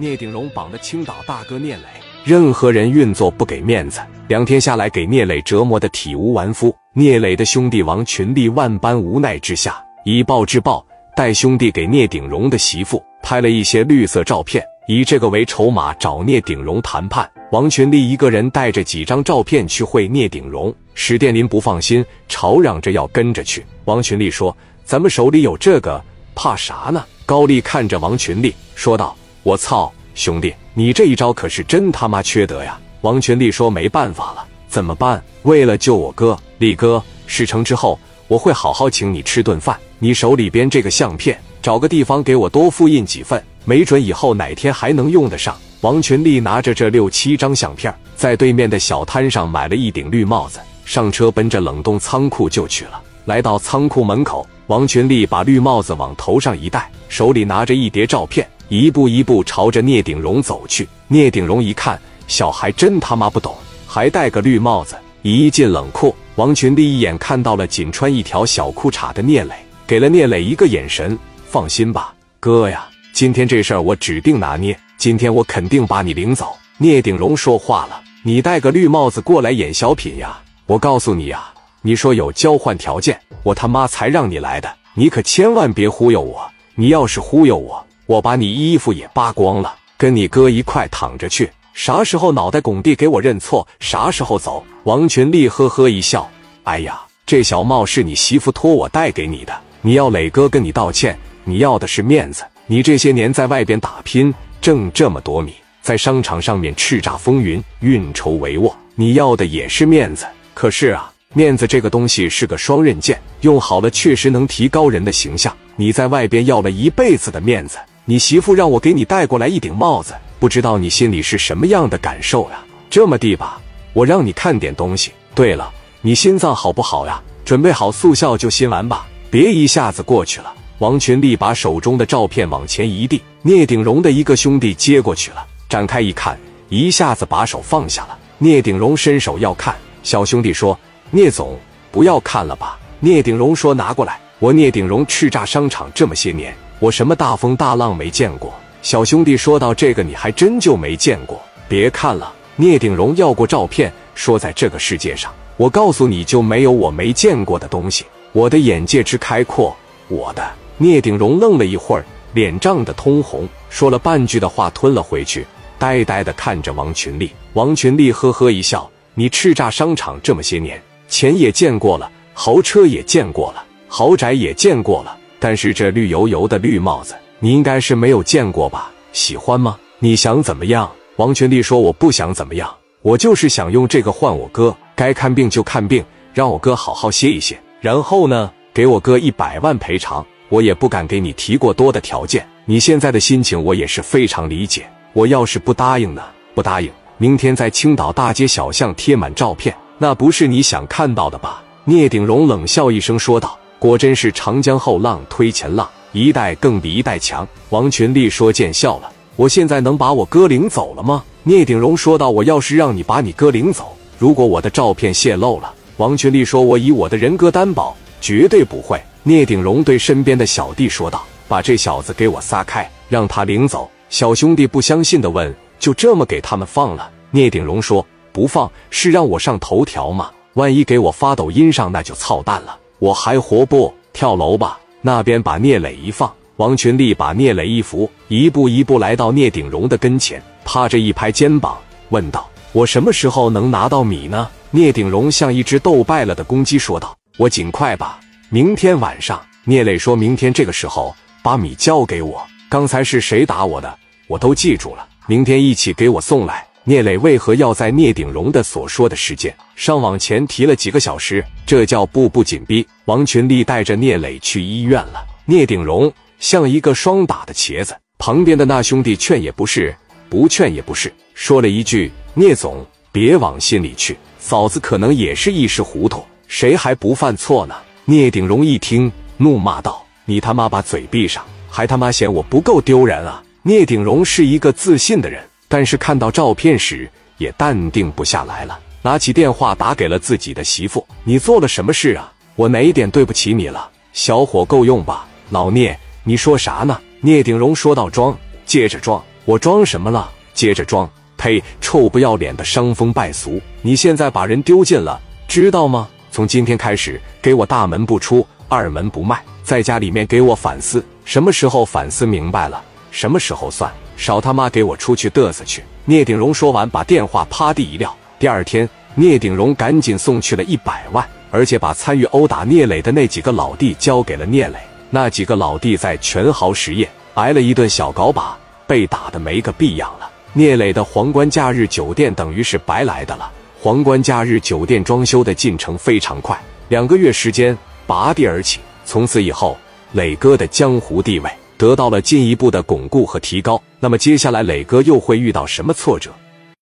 聂鼎荣绑的青岛大哥聂磊，任何人运作不给面子，两天下来给聂磊折磨的体无完肤。聂磊的兄弟王群力万般无奈之下，以暴制暴，带兄弟给聂鼎荣的媳妇拍了一些绿色照片，以这个为筹码找聂鼎荣谈判。王群力一个人带着几张照片去会聂鼎荣，史殿林不放心，吵嚷着要跟着去。王群力说：“咱们手里有这个，怕啥呢？”高丽看着王群力说道：“我操，兄弟，你这一招可是真他妈缺德呀！”王群力说：“没办法了，怎么办？为了救我哥，力哥，事成之后我会好好请你吃顿饭。你手里边这个相片，找个地方给我多复印几份，没准以后哪天还能用得上。”王群力拿着这六七张相片，在对面的小摊上买了一顶绿帽子，上车奔着冷冻仓库就去了。来到仓库门口。王群力把绿帽子往头上一戴，手里拿着一叠照片，一步一步朝着聂鼎荣走去。聂鼎荣一看，小孩真他妈不懂，还戴个绿帽子。一进冷库，王群力一眼看到了仅穿一条小裤衩的聂磊，给了聂磊一个眼神：“放心吧，哥呀，今天这事儿我指定拿捏，今天我肯定把你领走。”聂鼎荣说话了：“你戴个绿帽子过来演小品呀？我告诉你呀。”你说有交换条件，我他妈才让你来的！你可千万别忽悠我！你要是忽悠我，我把你衣服也扒光了，跟你哥一块躺着去。啥时候脑袋拱地给我认错，啥时候走。王群力呵呵一笑：“哎呀，这小帽是你媳妇托我带给你的，你要磊哥跟你道歉。你要的是面子。你这些年在外边打拼，挣这么多米，在商场上面叱咤风云，运筹帷幄，你要的也是面子。可是啊。”面子这个东西是个双刃剑，用好了确实能提高人的形象。你在外边要了一辈子的面子，你媳妇让我给你带过来一顶帽子，不知道你心里是什么样的感受呀？这么地吧，我让你看点东西。对了，你心脏好不好呀？准备好速效救心丸吧，别一下子过去了。王群力把手中的照片往前一递，聂鼎荣的一个兄弟接过去了，展开一看，一下子把手放下了。聂鼎荣伸手要看，小兄弟说。聂总，不要看了吧。聂鼎荣说：“拿过来，我聂鼎荣叱咤商场这么些年，我什么大风大浪没见过。”小兄弟说到：“这个你还真就没见过，别看了。”聂鼎荣要过照片，说：“在这个世界上，我告诉你就没有我没见过的东西。我的眼界之开阔，我的。”聂鼎荣愣了一会儿，脸涨得通红，说了半句的话吞了回去，呆呆的看着王群力。王群力呵呵一笑：“你叱咤商场这么些年。”钱也见过了，豪车也见过了，豪宅也见过了，但是这绿油油的绿帽子，你应该是没有见过吧？喜欢吗？你想怎么样？王群力说：“我不想怎么样，我就是想用这个换我哥，该看病就看病，让我哥好好歇一歇。然后呢，给我哥一百万赔偿。我也不敢给你提过多的条件。你现在的心情我也是非常理解。我要是不答应呢？不答应，明天在青岛大街小巷贴满照片。”那不是你想看到的吧？聂鼎荣冷笑一声说道：“果真是长江后浪推前浪，一代更比一代强。”王群力说：“见笑了，我现在能把我哥领走了吗？”聂鼎荣说道：“我要是让你把你哥领走，如果我的照片泄露了，王群力说：我以我的人格担保，绝对不会。”聂鼎荣对身边的小弟说道：“把这小子给我撒开，让他领走。”小兄弟不相信的问：“就这么给他们放了？”聂鼎荣说。不放是让我上头条吗？万一给我发抖音上，那就操蛋了。我还活不？跳楼吧！那边把聂磊一放，王群力把聂磊一扶，一步一步来到聂鼎荣的跟前，趴着一拍肩膀，问道：“我什么时候能拿到米呢？”聂鼎荣像一只斗败了的公鸡说道：“我尽快吧，明天晚上。”聂磊说明天这个时候把米交给我。刚才是谁打我的？我都记住了，明天一起给我送来。聂磊为何要在聂鼎荣的所说的时间上网前提了几个小时？这叫步步紧逼。王群力带着聂磊去医院了。聂鼎荣像一个双打的茄子，旁边的那兄弟劝也不是，不劝也不是，说了一句：“聂总，别往心里去，嫂子可能也是一时糊涂，谁还不犯错呢？”聂鼎荣一听，怒骂道：“你他妈把嘴闭上，还他妈嫌我不够丢人啊！”聂鼎荣是一个自信的人。但是看到照片时，也淡定不下来了。拿起电话打给了自己的媳妇：“你做了什么事啊？我哪一点对不起你了？小伙够用吧？”老聂，你说啥呢？聂鼎荣说道：“装，接着装。我装什么了？接着装。呸！臭不要脸的伤风败俗！你现在把人丢尽了，知道吗？从今天开始，给我大门不出，二门不迈，在家里面给我反思。什么时候反思明白了，什么时候算。少他妈给我出去嘚瑟去！聂鼎荣说完，把电话趴地一撂。第二天，聂鼎荣赶紧送去了一百万，而且把参与殴打聂磊的那几个老弟交给了聂磊。那几个老弟在全豪实业挨了一顿小镐把，被打的没个逼样了。聂磊的皇冠假日酒店等于是白来的了。皇冠假日酒店装修的进程非常快，两个月时间拔地而起。从此以后，磊哥的江湖地位得到了进一步的巩固和提高。那么接下来，磊哥又会遇到什么挫折？